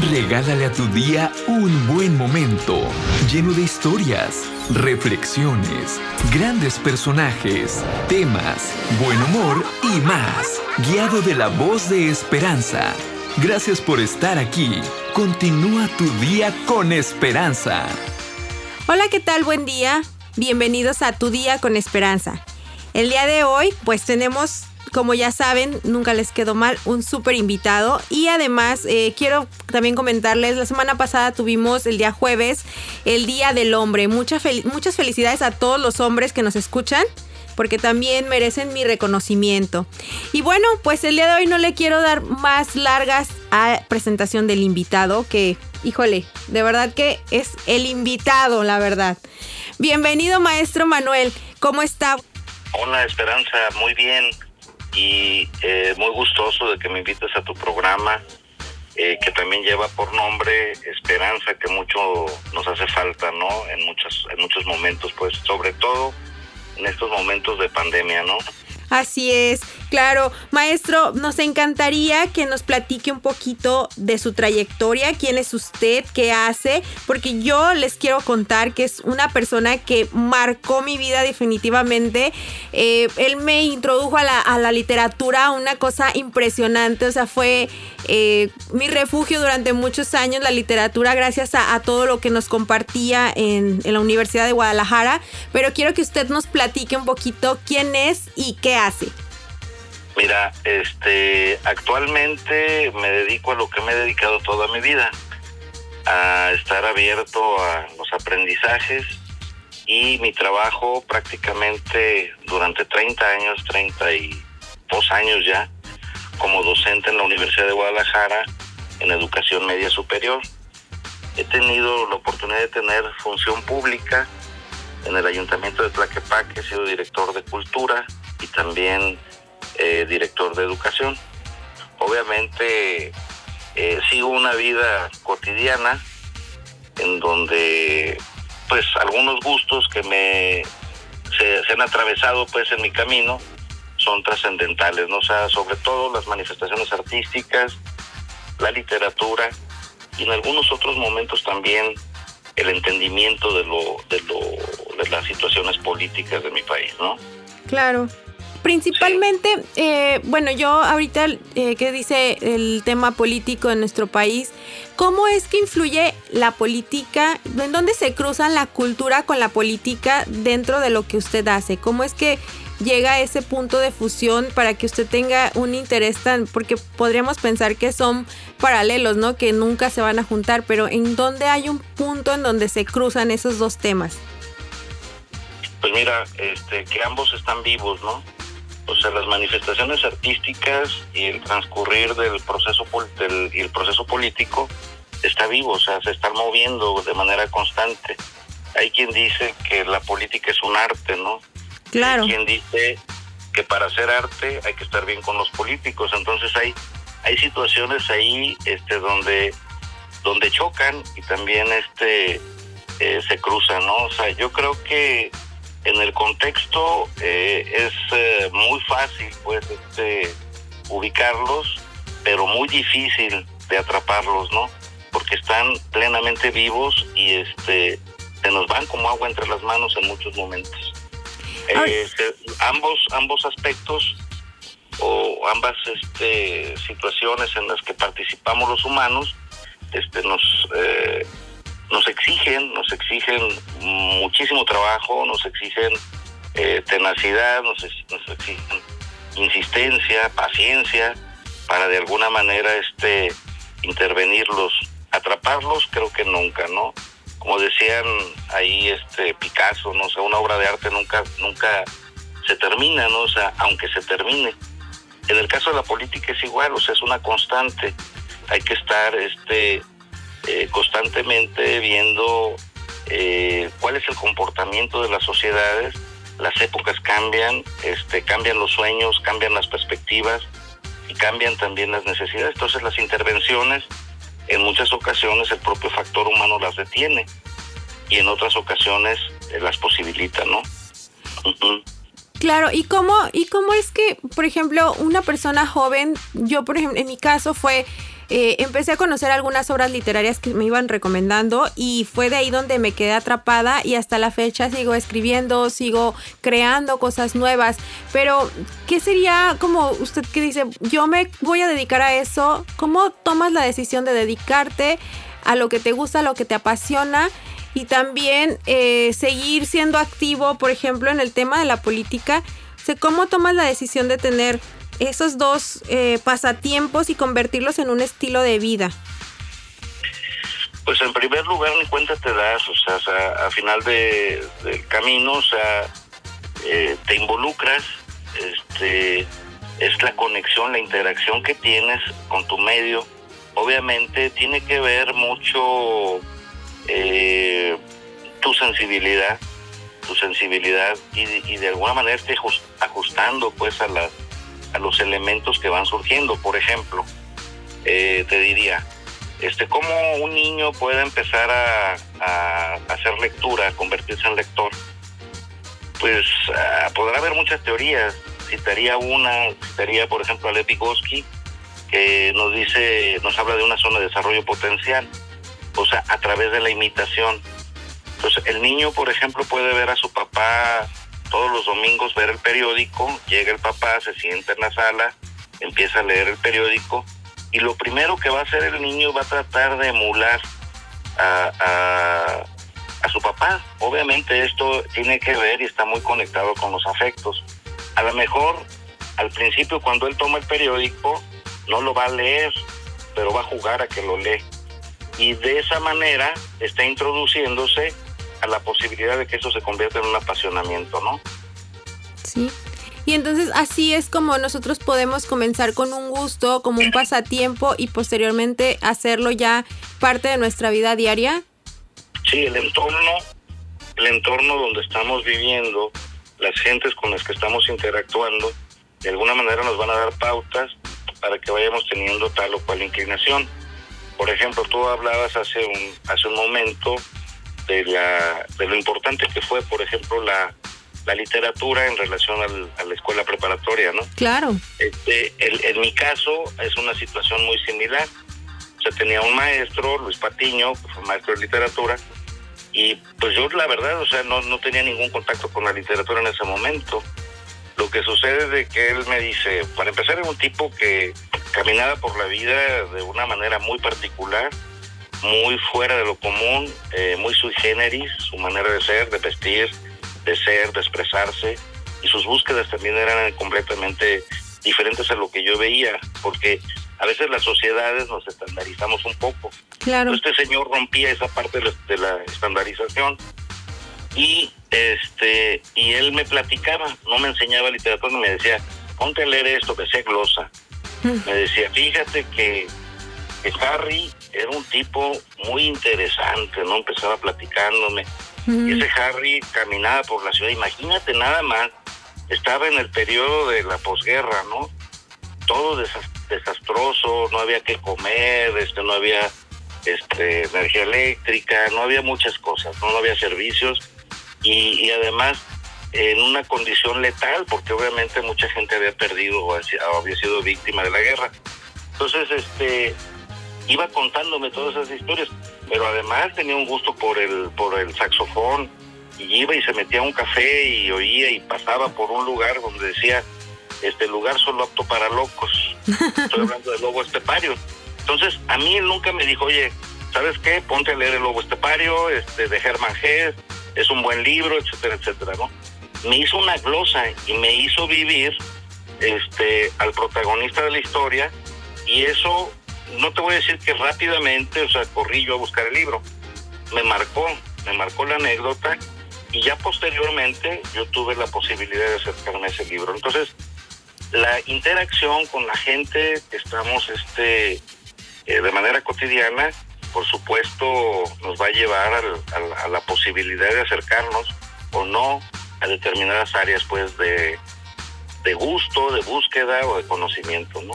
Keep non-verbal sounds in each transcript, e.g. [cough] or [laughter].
Regálale a tu día un buen momento, lleno de historias, reflexiones, grandes personajes, temas, buen humor y más, guiado de la voz de esperanza. Gracias por estar aquí. Continúa tu día con esperanza. Hola, ¿qué tal? Buen día. Bienvenidos a Tu Día con Esperanza. El día de hoy, pues tenemos como ya saben, nunca les quedó mal, un súper invitado. Y además, eh, quiero también comentarles, la semana pasada tuvimos el día jueves, el Día del Hombre. muchas felicidades a todos los hombres que nos escuchan porque también merecen mi reconocimiento. Y bueno, pues el día de hoy no le quiero dar más largas a presentación del invitado, que, híjole, de verdad que es el invitado, la verdad. Bienvenido, maestro Manuel, ¿cómo está? Hola, Esperanza, muy bien y eh, muy gustoso de que me invites a tu programa, eh, que también lleva por nombre Esperanza, que mucho nos hace falta, ¿no? En muchos, en muchos momentos, pues, sobre todo en estos momentos de pandemia, ¿no? Así es, claro. Maestro, nos encantaría que nos platique un poquito de su trayectoria, quién es usted, qué hace, porque yo les quiero contar que es una persona que marcó mi vida definitivamente. Eh, él me introdujo a la, literatura, una cosa impresionante, o sea, fue eh, mi refugio durante muchos años, la literatura, gracias a, todo lo que nos compartía en, en, la Universidad de Guadalajara. Pero quiero que usted nos platique un poquito quién es y qué hace. Mira, este, actualmente me dedico a lo que me he dedicado toda mi vida, a estar abierto a los aprendizajes y mi trabajo prácticamente durante 30 años, 32 años ya, como docente en la Universidad de Guadalajara en educación media superior. He tenido la oportunidad de tener función pública en el Ayuntamiento de Tlaquepaque, he sido director de cultura y también eh, director de educación. Obviamente eh, sigo una vida cotidiana en donde pues algunos gustos que me se, han atravesado pues en mi camino son trascendentales, ¿no? O sea, sobre todo las manifestaciones artísticas, la literatura y en algunos otros momentos también el entendimiento de lo, de lo, de las situaciones políticas de mi país, ¿no? Claro. Principalmente, eh, bueno, yo ahorita eh, que dice el tema político en nuestro país, ¿cómo es que influye la política? ¿En dónde se cruzan la cultura con la política dentro de lo que usted hace? ¿Cómo es que llega a ese punto de fusión para que usted tenga un interés tan, porque podríamos pensar que son paralelos, ¿no? Que nunca se van a juntar, pero ¿en dónde hay un punto en donde se cruzan esos dos temas? Pues mira, este, que ambos están vivos, ¿no? O sea, las manifestaciones artísticas y el transcurrir del proceso del, y el proceso político está vivo, o sea, se están moviendo de manera constante. Hay quien dice que la política es un arte, ¿no? Claro. quien dice que para hacer arte hay que estar bien con los políticos. Entonces hay, hay situaciones ahí este, donde, donde chocan y también este, eh, se cruzan, ¿no? O sea, yo creo que en el contexto eh, es eh, muy fácil pues este, ubicarlos, pero muy difícil de atraparlos, ¿no? Porque están plenamente vivos y este se nos van como agua entre las manos en muchos momentos. Eh, ambos, ambos aspectos o ambas este, situaciones en las que participamos los humanos este, nos, nos exigen, nos exigen muchísimo trabajo, nos exigen eh, tenacidad, nos, exigen insistencia, paciencia, para de alguna manera este intervenirlos, atraparlos, creo que nunca, ¿no? como decían ahí este Picasso, no sé, una obra de arte nunca nunca se termina, ¿no? O sea, aunque se termine. En el caso de la política es igual, o sea, es una constante. Hay que estar este eh, constantemente viendo eh, cuál es el comportamiento de las sociedades. Las épocas cambian, este, cambian los sueños, cambian las perspectivas y cambian también las necesidades. Entonces las intervenciones en muchas ocasiones el propio factor humano las detiene y en otras ocasiones eh, las posibilita, ¿no? Claro, ¿y cómo, ¿y cómo es que, por ejemplo, una persona joven, yo por ejemplo, en mi caso fue eh, empecé a conocer algunas obras literarias que me iban recomendando y fue de ahí donde me quedé atrapada y hasta la fecha sigo escribiendo, sigo creando cosas nuevas. Pero, ¿qué sería como usted que dice, yo me voy a dedicar a eso? ¿Cómo tomas la decisión de dedicarte a lo que te gusta, a lo que te apasiona? Y también eh, seguir siendo activo, por ejemplo, en el tema de la política. ¿Cómo tomas la decisión de tener esos dos eh, pasatiempos y convertirlos en un estilo de vida? Pues en primer lugar ni cuenta te das, o sea, a final de, del camino, o sea, eh, te involucras, este, es la conexión, la interacción que tienes con tu medio. Obviamente tiene que ver mucho eh, tu sensibilidad, tu sensibilidad y, y de alguna manera te ajustando pues a las a los elementos que van surgiendo. Por ejemplo, eh, te diría, este, ¿cómo un niño puede empezar a, hacer lectura, a convertirse en lector? Pues ah, podrá haber muchas teorías. Citaría una, citaría por ejemplo a Lev Vygotsky, que nos dice, nos habla de una zona de desarrollo potencial, o sea, a través de la imitación. Entonces, el niño, por ejemplo, puede ver a su papá todos los domingos ver el periódico, llega el papá, se sienta en la sala, empieza a leer el periódico y lo primero que va a hacer el niño va a tratar de emular a, su papá. Obviamente esto tiene que ver y está muy conectado con los afectos. A lo mejor al principio cuando él toma el periódico no lo va a leer, pero va a jugar a que lo lee. Y de esa manera está introduciéndose la posibilidad de que eso se convierta en un apasionamiento, ¿no? Sí. Y entonces así es como nosotros podemos comenzar con un gusto, como un pasatiempo y posteriormente hacerlo ya parte de nuestra vida diaria. Sí, el entorno, el entorno donde estamos viviendo, las gentes con las que estamos interactuando, de alguna manera nos van a dar pautas para que vayamos teniendo tal o cual inclinación. Por ejemplo, tú hablabas hace un hace un momento de, la, de lo importante que fue, por ejemplo, la, la literatura en relación al, a la escuela preparatoria, ¿no? Claro. Este, en mi caso es una situación muy similar. O sea, tenía un maestro, Luis Patiño, que fue maestro de literatura, y pues yo la verdad, o sea, no, no tenía ningún contacto con la literatura en ese momento. Lo que sucede es de que él me dice, para empezar, era un tipo que caminaba por la vida de una manera muy particular, muy fuera de lo común, eh, muy sui generis, su manera de ser, de vestir, de ser, de expresarse, y sus búsquedas también eran completamente diferentes a lo que yo veía, porque a veces las sociedades nos estandarizamos un poco. Claro. Este señor rompía esa parte de la, estandarización y este y él me platicaba, no me enseñaba literatura, me decía, ponte a leer esto, que sea glosa. Mm. Me decía, fíjate que Harry era un tipo muy interesante, ¿no? Empezaba platicándome. Y ese Harry caminaba por la ciudad, imagínate nada más, estaba en el periodo de la posguerra, ¿no? Todo desastroso, no había que comer, este, no había este, energía eléctrica, no había muchas cosas, no, había servicios y, y además en una condición letal, porque obviamente mucha gente había perdido o había sido víctima de la guerra. Entonces, este, iba contándome todas esas historias, pero además tenía un gusto por el, por el saxofón y iba y se metía a un café y oía y pasaba por un lugar donde decía, este lugar solo apto para locos. [laughs] Estoy hablando del lobo estepario. Entonces, a mí él nunca me dijo, oye, ¿sabes qué? Ponte a leer el lobo estepario, este, de Herman Hesse, es un buen libro, etcétera, etcétera, ¿no? Me hizo una glosa y me hizo vivir este, al protagonista de la historia y eso no te voy a decir que rápidamente, o sea, corrí yo a buscar el libro. Me marcó, me marcó la anécdota y ya posteriormente yo tuve la posibilidad de acercarme a ese libro. Entonces, la interacción con la gente que estamos este, eh, de manera cotidiana, por supuesto, nos va a llevar a la posibilidad de acercarnos o no a determinadas áreas pues de, de gusto, de búsqueda o de conocimiento, ¿no?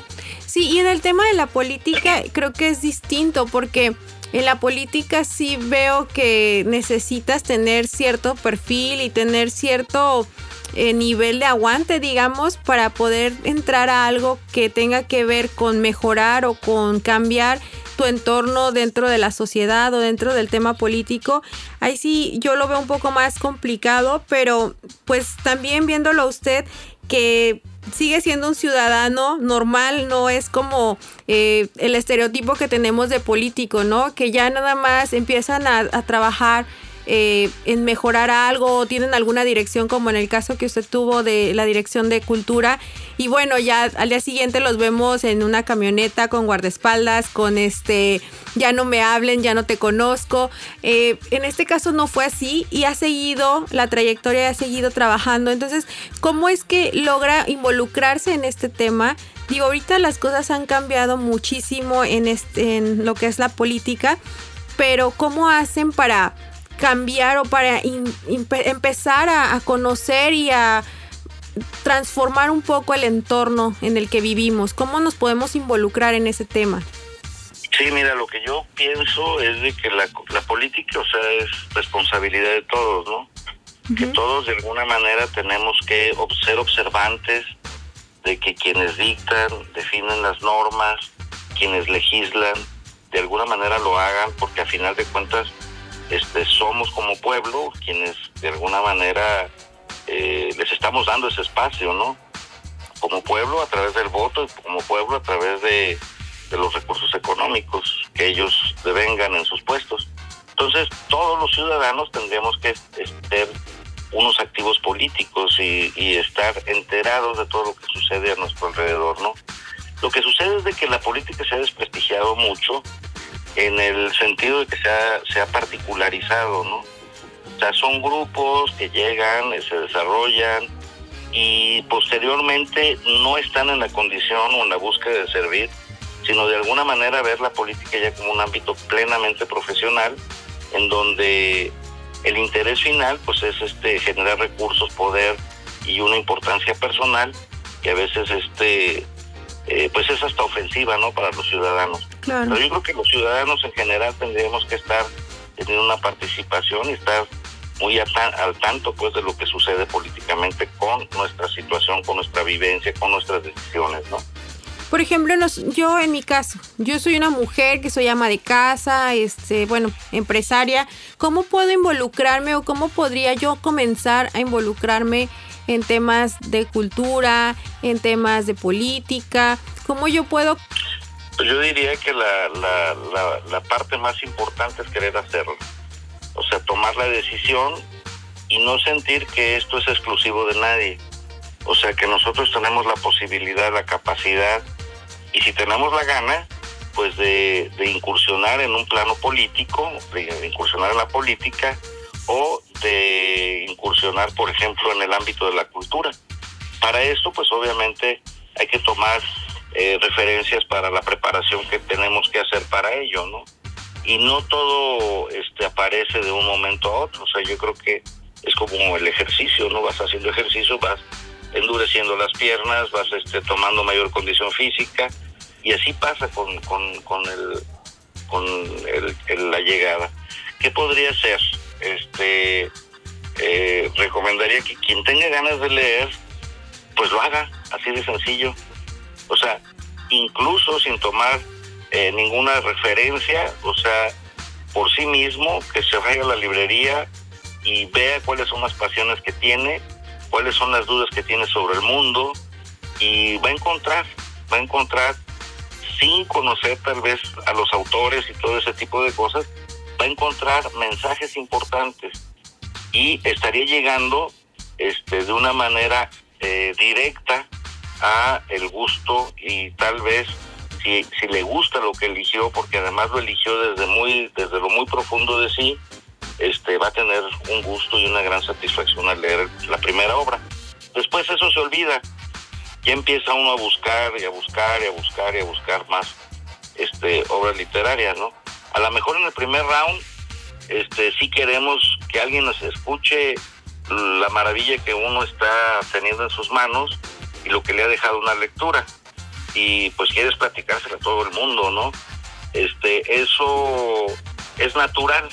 Sí, y en el tema de la política creo que es distinto porque en la política sí veo que necesitas tener cierto perfil y tener cierto eh, nivel de aguante, digamos, para poder entrar a algo que tenga que ver con mejorar o con cambiar tu entorno dentro de la sociedad o dentro del tema político. Ahí sí yo lo veo un poco más complicado, pero pues también viéndolo usted que sigue siendo un ciudadano normal, no es como eh, el estereotipo que tenemos de político, ¿no? Que ya nada más empiezan a, a trabajar eh, en mejorar algo o tienen alguna dirección como en el caso que usted tuvo de la dirección de cultura. Y bueno ya al día siguiente los vemos en una camioneta con guardaespaldas con este ya no me hablen ya no te conozco. Eh, en este caso no fue así y ha seguido la trayectoria ha seguido trabajando. Entonces cómo es que logra involucrarse en este tema digo ahorita las cosas han cambiado muchísimo en este en lo que es la política pero cómo hacen para cambiar o para empezar a, conocer y a transformar un poco el entorno en el que vivimos? ¿Cómo nos podemos involucrar en ese tema? Sí, mira, lo que yo pienso es de que la, política, o sea, es responsabilidad de todos, ¿no? Que todos de alguna manera tenemos que ser observantes de que quienes dictan, definen las normas, quienes legislan, de alguna manera lo hagan, porque a final de cuentas este, somos como pueblo quienes de alguna manera eh, les estamos dando ese espacio, ¿no? Como pueblo a través del voto, como pueblo a través de, los recursos económicos que ellos devengan en sus puestos. Entonces, todos los ciudadanos tendríamos que ser unos activos políticos y, y, estar enterados de todo lo que sucede a nuestro alrededor, ¿no? Lo que sucede es de que la política se ha desprestigiado mucho en el sentido de que se ha, particularizado, ¿no? O sea, son grupos que llegan, se desarrollan y posteriormente no están en la condición o en la búsqueda de servir, sino de alguna manera ver la política ya como un ámbito plenamente profesional, en donde el interés final pues es este generar recursos, poder y una importancia personal que a veces este eh, pues es hasta ofensiva no para los ciudadanos. Pero yo creo que los ciudadanos en general tendríamos que estar teniendo una participación y estar muy al tanto pues de lo que sucede políticamente con nuestra situación, con nuestra vivencia, con nuestras decisiones, ¿no? Por ejemplo, yo en mi caso, yo soy una mujer que soy ama de casa, este, bueno, empresaria. ¿Cómo puedo involucrarme o cómo podría yo comenzar a involucrarme en temas de cultura, en temas de política? ¿Cómo yo puedo pues yo diría que la, la, la, parte más importante es querer hacerlo. O sea, tomar la decisión y no sentir que esto es exclusivo de nadie. O sea, que nosotros tenemos la posibilidad, la capacidad y si tenemos la gana, pues de, de incursionar en un plano político, de incursionar en la política o de incursionar, por ejemplo, en el ámbito de la cultura. Para esto, pues obviamente hay que tomar eh, referencias para la preparación que tenemos que hacer para ello, ¿no? Y no todo este, aparece de un momento a otro, o sea, yo creo que es como el ejercicio, ¿no? Vas haciendo ejercicio, vas endureciendo las piernas, vas este, tomando mayor condición física y así pasa con, con, con, el, con el, la llegada. ¿Qué podría ser? Este, eh, recomendaría que quien tenga ganas de leer, pues lo haga, así de sencillo. O sea, incluso sin tomar eh, ninguna referencia, o sea, por sí mismo, que se vaya a la librería y vea cuáles son las pasiones que tiene, cuáles son las dudas que tiene sobre el mundo y va a encontrar, va a encontrar sin conocer tal vez a los autores y todo ese tipo de cosas, va a encontrar mensajes importantes y estaría llegando este, de una manera eh, directa a el gusto y tal vez si, si le gusta lo que eligió, porque además lo eligió desde muy, desde lo muy profundo de sí, este va a tener un gusto y una gran satisfacción al leer la primera obra. Después eso se olvida, ya empieza uno a buscar y a buscar y a buscar y a buscar más este obras literarias, ¿no? A lo mejor en el primer round este sí queremos que alguien nos escuche la maravilla que uno está teniendo en sus manos y lo que le ha dejado una lectura y pues quieres platicársela a todo el mundo, ¿no? Este, eso es natural,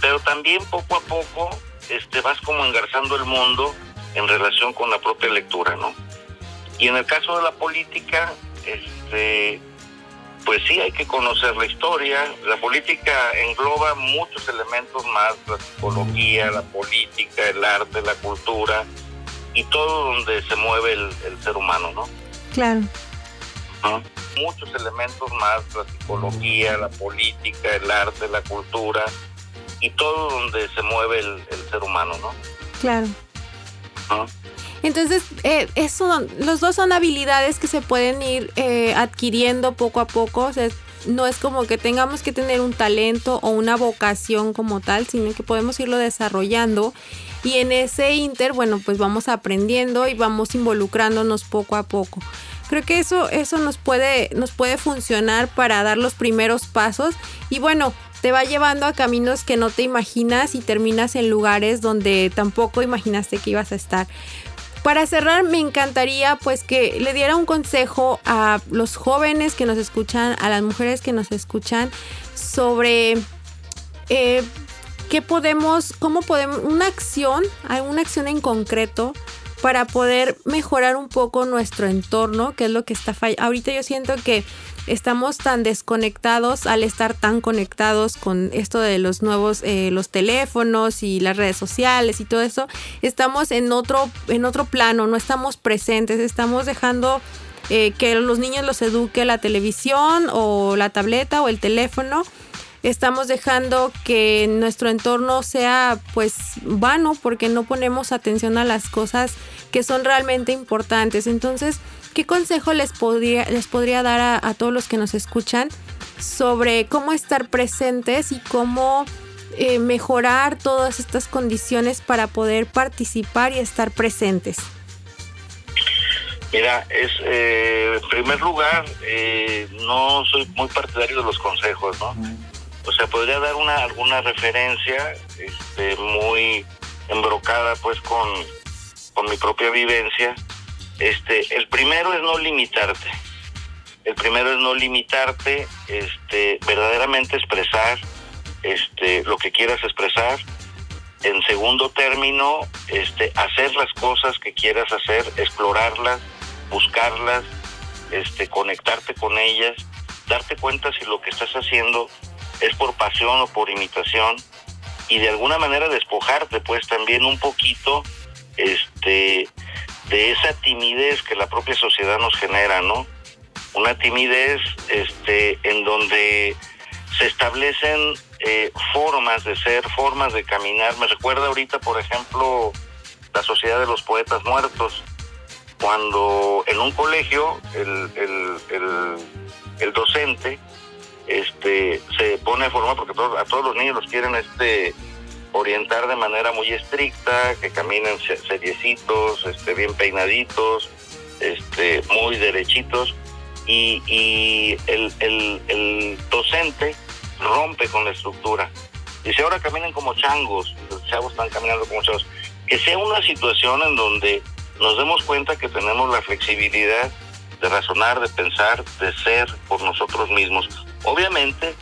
pero también poco a poco este vas como engarzando el mundo en relación con la propia lectura, ¿no? Y en el caso de la política, este, pues sí hay que conocer la historia. La política engloba muchos elementos más, la psicología, la política, el arte, la cultura y todo donde se mueve el, ser humano, ¿no? Claro. Muchos elementos más, la psicología, la política, el arte, la cultura y todo donde se mueve el, ser humano, ¿no? Claro. Entonces, eh, eso, los dos son habilidades que se pueden ir eh, adquiriendo poco a poco. no es como que tengamos que tener un talento o una vocación como tal, sino que podemos irlo desarrollando. Y en ese inter, bueno, pues vamos aprendiendo y vamos involucrándonos poco a poco. Creo que eso, eso nos puede, nos puede funcionar para dar los primeros pasos. Y bueno, te va llevando a caminos que no te imaginas y terminas en lugares donde tampoco imaginaste que ibas a estar. Para cerrar, me encantaría pues que le diera un consejo a los jóvenes que nos escuchan, a las mujeres que nos escuchan, sobre eh, qué podemos, cómo podemos, una acción, alguna acción en concreto para poder mejorar un poco nuestro entorno, que es lo que está fallando. Ahorita yo siento que estamos tan desconectados al estar tan conectados con esto de los nuevos, eh, los teléfonos y las redes sociales y todo eso, estamos en otro, en otro plano, no estamos presentes, estamos dejando eh, que los niños los eduque la televisión o la tableta o el teléfono estamos dejando que nuestro entorno sea pues vano porque no ponemos atención a las cosas que son realmente importantes. Entonces, ¿Qué consejo les podría, les podría dar a, todos los que nos escuchan sobre cómo estar presentes y cómo eh, mejorar todas estas condiciones para poder participar y estar presentes? Mira, es eh, en primer lugar, eh, no soy muy partidario de los consejos, ¿no? O sea, podría dar una alguna referencia este, muy embrocada pues con, con mi propia vivencia este, el primero es no limitarte. El primero es no limitarte, este, verdaderamente expresar este, lo que quieras expresar. En segundo término, este, hacer las cosas que quieras hacer, explorarlas, buscarlas, este, conectarte con ellas, darte cuenta si lo que estás haciendo es por pasión o por imitación y de alguna manera despojarte pues también un poquito este de esa timidez que la propia sociedad nos genera, ¿no? Una timidez este, en donde se establecen eh, formas de ser, formas de caminar. Me recuerda ahorita, por ejemplo, la Sociedad de los Poetas Muertos, cuando en un colegio el, el, el, docente este, pone a formar, porque a todos los niños los quieren este, orientar de manera muy estricta, que caminen seriecitos, este, bien peinaditos, este, muy derechitos, y, y el, el, docente rompe con la estructura. Dice, ahora caminen como changos, los chavos están caminando como chavos. Que sea una situación en donde nos demos cuenta que tenemos la flexibilidad de razonar, de pensar, de ser por nosotros mismos. Obviamente,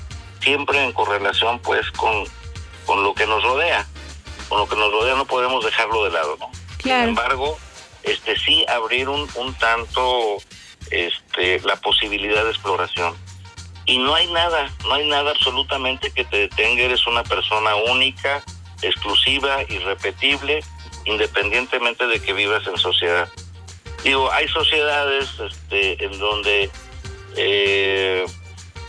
siempre en correlación pues con con lo que nos rodea. Con lo que nos rodea no podemos dejarlo de lado, ¿no? Sin embargo, este sí abrir un, un tanto este la posibilidad de exploración. Y no hay nada, no hay nada absolutamente que te detenga, eres una persona única, exclusiva, irrepetible, independientemente de que vivas en sociedad. Digo, hay sociedades este, en donde eh,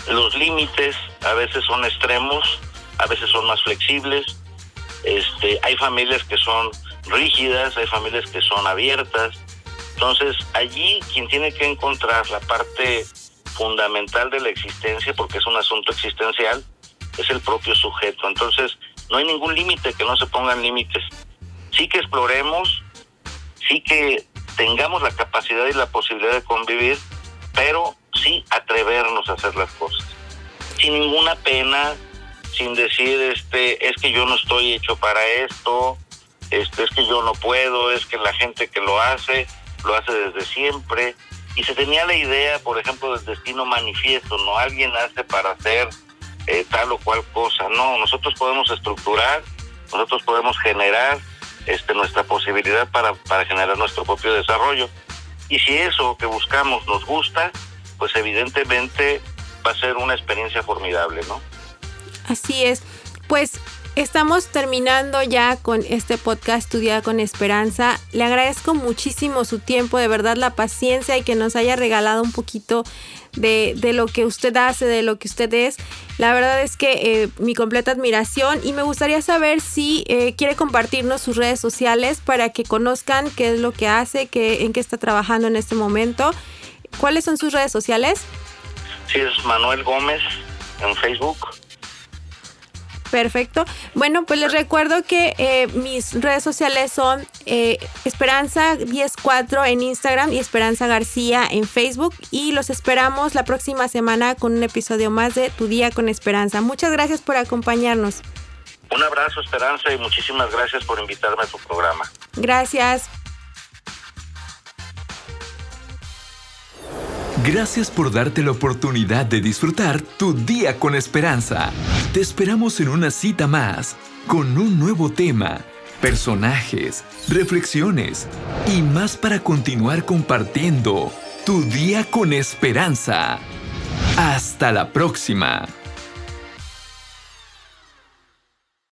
los límites a veces son extremos a veces son más flexibles. Este, hay familias que son rígidas, hay familias que son abiertas. Entonces, allí quien tiene que encontrar la parte fundamental de la existencia, porque es un asunto existencial, es el propio sujeto. Entonces, no hay ningún límite que no se pongan límites. Sí que exploremos, sí que tengamos la capacidad y la posibilidad de convivir, pero sí atrevernos a hacer las cosas. Sin ninguna pena, sin decir este es que yo no estoy hecho para esto, este es que yo no puedo, es que la gente que lo hace lo hace desde siempre y se tenía la idea, por ejemplo, del destino manifiesto, no alguien hace para hacer eh, tal o cual cosa, no, nosotros podemos estructurar, nosotros podemos generar este, nuestra posibilidad para, para generar nuestro propio desarrollo. Y si eso que buscamos nos gusta, pues evidentemente va a ser una experiencia formidable, ¿no? Así es. Pues Estamos terminando ya con este podcast Tu Día con Esperanza. Le agradezco muchísimo su tiempo, de verdad la paciencia y que nos haya regalado un poquito de, lo que usted hace, de lo que usted es. La verdad es que eh, mi completa admiración y me gustaría saber si eh, quiere compartirnos sus redes sociales para que conozcan qué es lo que hace, qué, en qué está trabajando en este momento. ¿Cuáles son sus redes sociales? Sí, es Manuel Gómez en Facebook Perfecto. Bueno, pues les recuerdo que eh, mis redes sociales son eh, Esperanza 104 en Instagram y Esperanza García en Facebook. Y los esperamos la próxima semana con un episodio más de Tu Día con Esperanza. Muchas gracias por acompañarnos. Un abrazo, Esperanza, y muchísimas gracias por invitarme a tu programa. Gracias. Gracias por darte la oportunidad de disfrutar tu día con esperanza. Te esperamos en una cita más, con un nuevo tema, personajes, reflexiones y más para continuar compartiendo tu día con esperanza. Hasta la próxima.